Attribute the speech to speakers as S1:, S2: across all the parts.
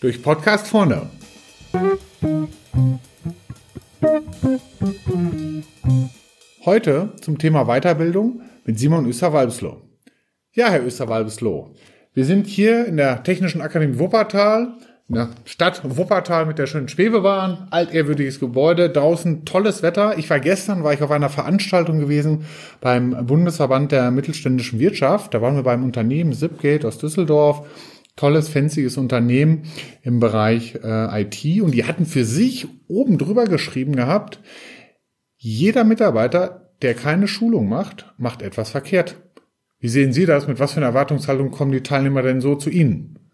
S1: Durch Podcast vorne. Heute zum Thema Weiterbildung mit Simon Öster-Walbsloh. Ja, Herr Öster-Walbsloh, wir sind hier in der Technischen Akademie Wuppertal, der Stadt Wuppertal mit der schönen Schwebebahn, altehrwürdiges Gebäude, draußen tolles Wetter. Ich war gestern, war ich auf einer Veranstaltung gewesen beim Bundesverband der mittelständischen Wirtschaft. Da waren wir beim Unternehmen Zipgate aus Düsseldorf tolles, fancyes Unternehmen im Bereich äh, IT und die hatten für sich oben drüber geschrieben gehabt, jeder Mitarbeiter, der keine Schulung macht, macht etwas verkehrt. Wie sehen Sie das? Mit was für einer Erwartungshaltung kommen die Teilnehmer denn so zu Ihnen?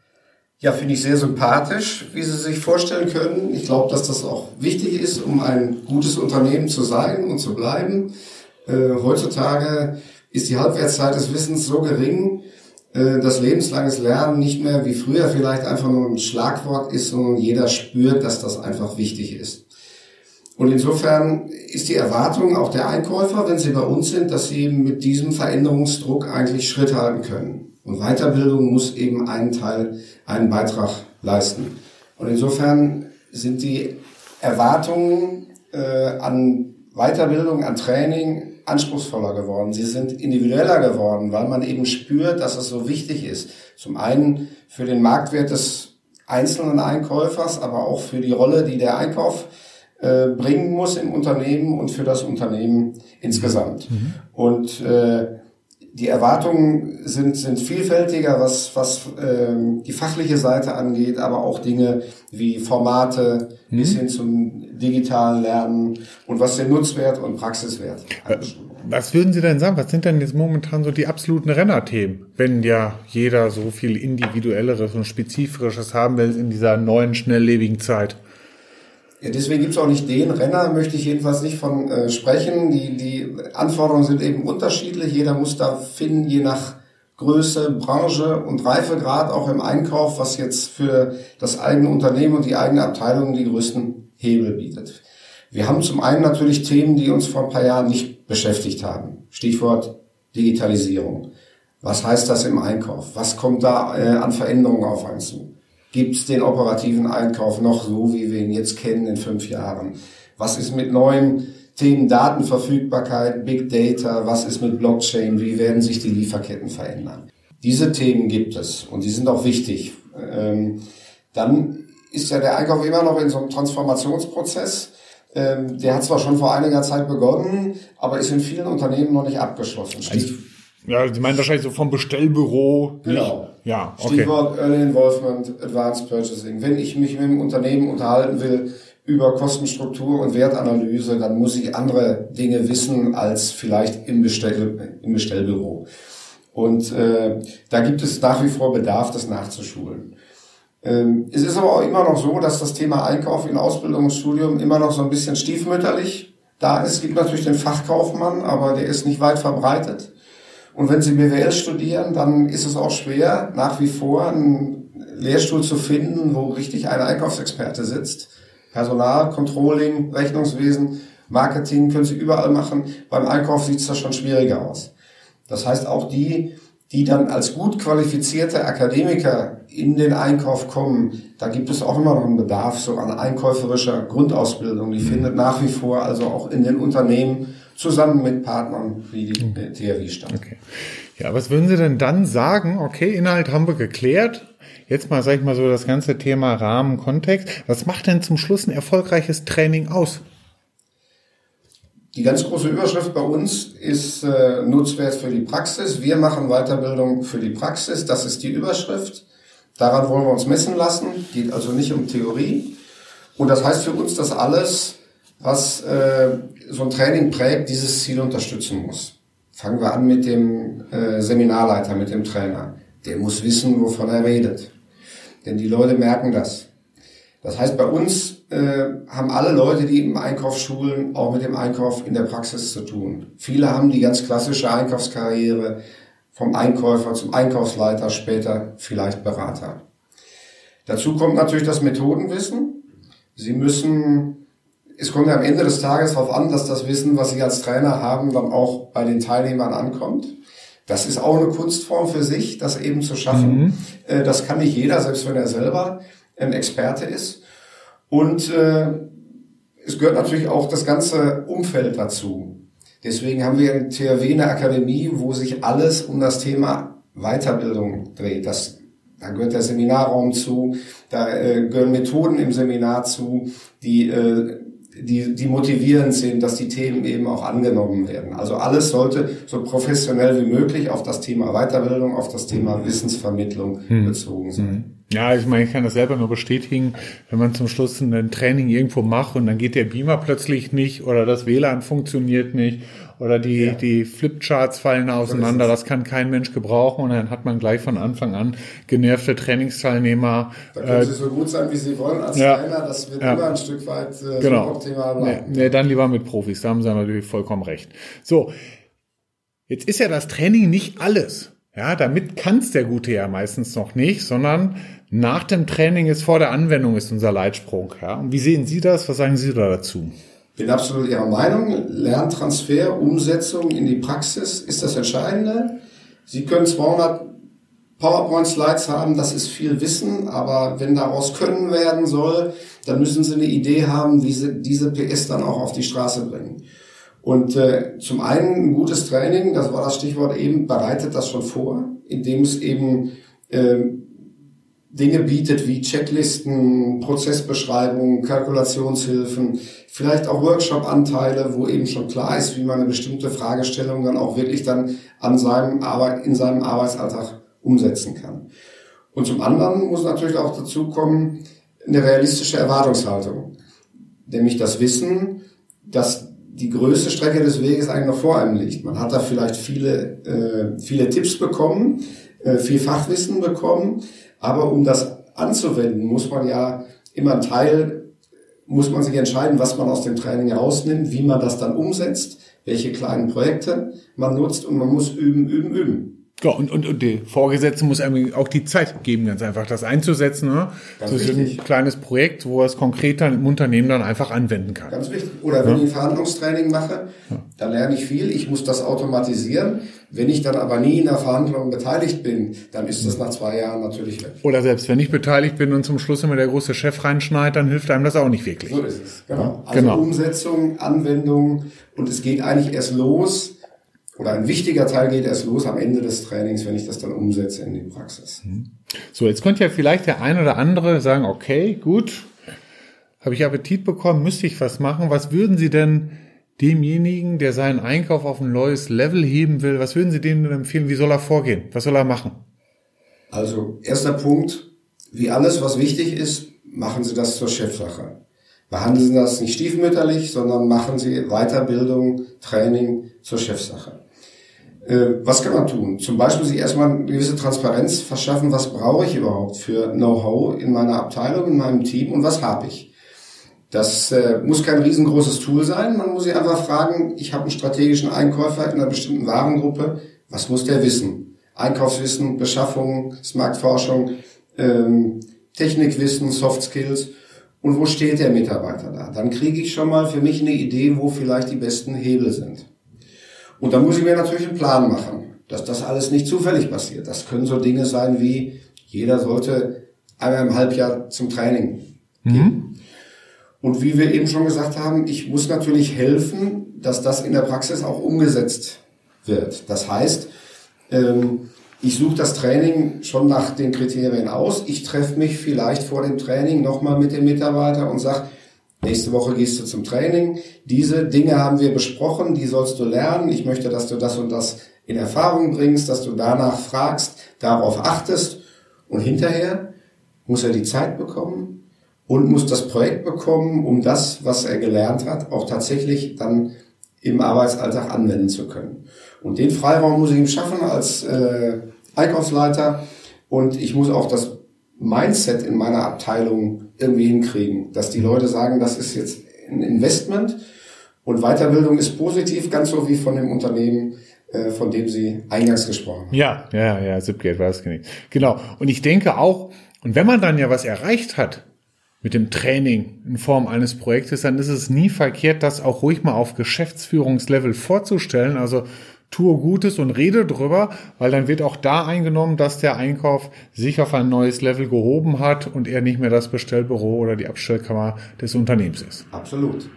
S2: Ja, finde ich sehr sympathisch, wie Sie sich vorstellen können. Ich glaube, dass das auch wichtig ist, um ein gutes Unternehmen zu sein und zu bleiben. Äh, heutzutage ist die Halbwertszeit des Wissens so gering, äh, dass lebenslanges Lernen nicht mehr wie früher vielleicht einfach nur ein Schlagwort ist, sondern jeder spürt, dass das einfach wichtig ist. Und insofern ist die Erwartung auch der Einkäufer, wenn sie bei uns sind, dass sie mit diesem Veränderungsdruck eigentlich Schritt halten können. Und Weiterbildung muss eben einen Teil, einen Beitrag leisten. Und insofern sind die Erwartungen äh, an Weiterbildung, an Training anspruchsvoller geworden. Sie sind individueller geworden, weil man eben spürt, dass es so wichtig ist. Zum einen für den Marktwert des einzelnen Einkäufers, aber auch für die Rolle, die der Einkauf äh, bringen muss im Unternehmen und für das Unternehmen insgesamt. Mhm. Und äh, die Erwartungen sind, sind vielfältiger, was, was ähm, die fachliche Seite angeht, aber auch Dinge wie Formate mhm. bis hin zum digitalen Lernen und was den Nutzwert und Praxiswert
S1: angeht. Was würden Sie denn sagen? Was sind denn jetzt momentan so die absoluten Rennerthemen, wenn ja jeder so viel individuelleres und spezifisches haben will in dieser neuen, schnelllebigen Zeit?
S2: Ja, deswegen gibt's auch nicht den Renner, möchte ich jedenfalls nicht von äh, sprechen. Die, die Anforderungen sind eben unterschiedlich. Jeder muss da finden, je nach Größe, Branche und Reifegrad auch im Einkauf, was jetzt für das eigene Unternehmen und die eigene Abteilung die größten Hebel bietet. Wir haben zum einen natürlich Themen, die uns vor ein paar Jahren nicht beschäftigt haben. Stichwort Digitalisierung. Was heißt das im Einkauf? Was kommt da äh, an Veränderungen auf einen zu? Gibt es den operativen Einkauf noch so, wie wir ihn jetzt kennen in fünf Jahren? Was ist mit neuen Themen Datenverfügbarkeit, Big Data? Was ist mit Blockchain? Wie werden sich die Lieferketten verändern? Diese Themen gibt es und die sind auch wichtig. Ähm, dann ist ja der Einkauf immer noch in so einem Transformationsprozess. Ähm, der hat zwar schon vor einiger Zeit begonnen, aber ist in vielen Unternehmen noch nicht abgeschlossen.
S1: Also ja, Sie meinen wahrscheinlich so vom Bestellbüro.
S2: Genau.
S1: Ja, okay.
S2: Stichwort Early Involvement, Advanced Purchasing. Wenn ich mich mit dem Unternehmen unterhalten will über Kostenstruktur und Wertanalyse, dann muss ich andere Dinge wissen als vielleicht im, Bestell, im Bestellbüro. Und äh, da gibt es nach wie vor Bedarf, das nachzuschulen. Ähm, es ist aber auch immer noch so, dass das Thema Einkauf in Ausbildung und Studium immer noch so ein bisschen stiefmütterlich da ist. Es gibt natürlich den Fachkaufmann, aber der ist nicht weit verbreitet. Und wenn Sie BWL studieren, dann ist es auch schwer, nach wie vor einen Lehrstuhl zu finden, wo richtig ein Einkaufsexperte sitzt. Personal, Controlling, Rechnungswesen, Marketing können Sie überall machen. Beim Einkauf sieht es da schon schwieriger aus. Das heißt, auch die, die dann als gut qualifizierte Akademiker in den Einkauf kommen, da gibt es auch immer noch einen Bedarf so an einkäuferischer Grundausbildung. Die findet nach wie vor also auch in den Unternehmen zusammen mit Partnern wie die mhm. THW statt.
S1: Okay. Ja, was würden Sie denn dann sagen? Okay, Inhalt haben wir geklärt. Jetzt mal, sag ich mal so, das ganze Thema Rahmen, Kontext. Was macht denn zum Schluss ein erfolgreiches Training aus?
S2: Die ganz große Überschrift bei uns ist äh, Nutzwert für die Praxis. Wir machen Weiterbildung für die Praxis. Das ist die Überschrift. Daran wollen wir uns messen lassen. Geht also nicht um Theorie. Und das heißt für uns, dass alles, was äh, so ein Training prägt, dieses Ziel unterstützen muss. Fangen wir an mit dem äh, Seminarleiter, mit dem Trainer. Der muss wissen, wovon er redet. Denn die Leute merken das. Das heißt, bei uns äh, haben alle Leute, die im Einkauf schulen, auch mit dem Einkauf in der Praxis zu tun. Viele haben die ganz klassische Einkaufskarriere vom Einkäufer zum Einkaufsleiter, später vielleicht Berater. Dazu kommt natürlich das Methodenwissen. Sie müssen es kommt ja am Ende des Tages darauf an, dass das Wissen, was Sie als Trainer haben, dann auch bei den Teilnehmern ankommt. Das ist auch eine Kunstform für sich, das eben zu schaffen. Mhm. Äh, das kann nicht jeder, selbst wenn er selber ein Experte ist. Und äh, es gehört natürlich auch das ganze Umfeld dazu. Deswegen haben wir in THW eine Akademie, wo sich alles um das Thema Weiterbildung dreht. Das, da gehört der Seminarraum zu, da äh, gehören Methoden im Seminar zu, die äh, die, die motivierend sind, dass die Themen eben auch angenommen werden. Also alles sollte so professionell wie möglich auf das Thema Weiterbildung, auf das Thema Wissensvermittlung hm. bezogen sein.
S1: Ja, ich meine, ich kann das selber nur bestätigen, wenn man zum Schluss ein Training irgendwo macht und dann geht der Beamer plötzlich nicht oder das WLAN funktioniert nicht oder die, ja. die Flipcharts fallen auseinander, das kann kein Mensch gebrauchen und dann hat man gleich von Anfang an genervte Trainingsteilnehmer.
S2: Da können äh, Sie so gut sein, wie Sie wollen als ja, Trainer, das wird ja. immer ein Stück weit äh,
S1: genau. optimal bleiben. Nee, nee, dann lieber mit Profis, da haben Sie natürlich vollkommen recht. So, jetzt ist ja das Training nicht alles. Ja, damit kann's der Gute ja meistens noch nicht, sondern nach dem Training ist vor der Anwendung ist unser Leitsprung. Ja, und wie sehen Sie das? Was sagen Sie da dazu?
S2: Bin absolut Ihrer Meinung. Lerntransfer, Umsetzung in die Praxis ist das Entscheidende. Sie können 200 PowerPoint-Slides haben, das ist viel Wissen, aber wenn daraus Können werden soll, dann müssen Sie eine Idee haben, wie Sie diese PS dann auch auf die Straße bringen. Und äh, zum einen ein gutes Training, das war das Stichwort eben, bereitet das schon vor, indem es eben äh, Dinge bietet wie Checklisten, Prozessbeschreibungen, Kalkulationshilfen, vielleicht auch Workshop-Anteile, wo eben schon klar ist, wie man eine bestimmte Fragestellung dann auch wirklich dann an seinem Arbeit, in seinem Arbeitsalltag umsetzen kann. Und zum anderen muss natürlich auch dazu kommen, eine realistische Erwartungshaltung. Nämlich das Wissen, dass die größte Strecke des Weges eigentlich noch vor einem liegt. Man hat da vielleicht viele, äh, viele Tipps bekommen, äh, viel Fachwissen bekommen, aber um das anzuwenden, muss man ja immer einen Teil, muss man sich entscheiden, was man aus dem Training rausnimmt, wie man das dann umsetzt, welche kleinen Projekte man nutzt und man muss üben, üben, üben.
S1: Ja, und, und, und die Vorgesetzte muss einem auch die Zeit geben, ganz einfach das einzusetzen. Ne? Ganz so ist ein kleines Projekt, wo er es konkret dann im Unternehmen dann einfach anwenden kann.
S2: Ganz wichtig. Oder wenn ja. ich ein Verhandlungstraining mache, ja. dann lerne ich viel, ich muss das automatisieren. Wenn ich dann aber nie in der Verhandlung beteiligt bin, dann ist das nach zwei Jahren natürlich weg.
S1: Oder selbst wenn ich beteiligt bin und zum Schluss immer der große Chef reinschneidet, dann hilft einem das auch nicht wirklich.
S2: So ist es, genau. Also genau. Umsetzung, Anwendung und es geht eigentlich erst los, oder ein wichtiger Teil geht erst los am Ende des Trainings, wenn ich das dann umsetze in die Praxis. Mhm.
S1: So, jetzt könnte ja vielleicht der ein oder andere sagen, okay, gut, habe ich Appetit bekommen, müsste ich was machen. Was würden Sie denn demjenigen, der seinen Einkauf auf ein neues Level heben will, was würden Sie dem denn empfehlen? Wie soll er vorgehen? Was soll er machen?
S2: Also, erster Punkt, wie alles, was wichtig ist, machen Sie das zur Chefsache. Behandeln Sie das nicht stiefmütterlich, sondern machen Sie Weiterbildung, Training zur Chefsache. Äh, was kann man tun? Zum Beispiel sich erstmal eine gewisse Transparenz verschaffen, was brauche ich überhaupt für Know-how in meiner Abteilung, in meinem Team und was habe ich? Das äh, muss kein riesengroßes Tool sein. Man muss sich einfach fragen, ich habe einen strategischen Einkäufer in einer bestimmten Warengruppe, was muss der wissen? Einkaufswissen, Beschaffung, Marktforschung, ähm, Technikwissen, Soft Skills. Und wo steht der Mitarbeiter da? Dann kriege ich schon mal für mich eine Idee, wo vielleicht die besten Hebel sind. Und dann muss ich mir natürlich einen Plan machen, dass das alles nicht zufällig passiert. Das können so Dinge sein wie, jeder sollte einmal im Halbjahr zum Training gehen. Mhm. Und wie wir eben schon gesagt haben, ich muss natürlich helfen, dass das in der Praxis auch umgesetzt wird. Das heißt, ähm, ich suche das Training schon nach den Kriterien aus. Ich treffe mich vielleicht vor dem Training nochmal mit dem Mitarbeiter und sage, Nächste Woche gehst du zum Training. Diese Dinge haben wir besprochen, die sollst du lernen. Ich möchte, dass du das und das in Erfahrung bringst, dass du danach fragst, darauf achtest. Und hinterher muss er die Zeit bekommen und muss das Projekt bekommen, um das, was er gelernt hat, auch tatsächlich dann im Arbeitsalltag anwenden zu können. Und den Freiraum muss ich ihm schaffen als äh, Einkaufsleiter. Und ich muss auch das Mindset in meiner Abteilung irgendwie hinkriegen, dass die Leute sagen, das ist jetzt ein Investment und Weiterbildung ist positiv, ganz so wie von dem Unternehmen, äh, von dem Sie eingangs gesprochen haben.
S1: Ja, ja, ja, Zipgate war es Genau. Und ich denke auch, und wenn man dann ja was erreicht hat mit dem Training in Form eines Projektes, dann ist es nie verkehrt, das auch ruhig mal auf Geschäftsführungslevel vorzustellen. Also tue Gutes und rede drüber, weil dann wird auch da eingenommen, dass der Einkauf sich auf ein neues Level gehoben hat und er nicht mehr das Bestellbüro oder die Abstellkammer des Unternehmens ist.
S2: Absolut.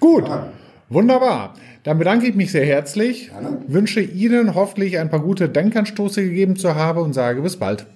S1: Gut.
S2: Ja.
S1: Wunderbar. Dann bedanke ich mich sehr herzlich,
S2: Gerne.
S1: wünsche Ihnen hoffentlich ein paar gute Denkanstoße gegeben zu haben und sage bis bald.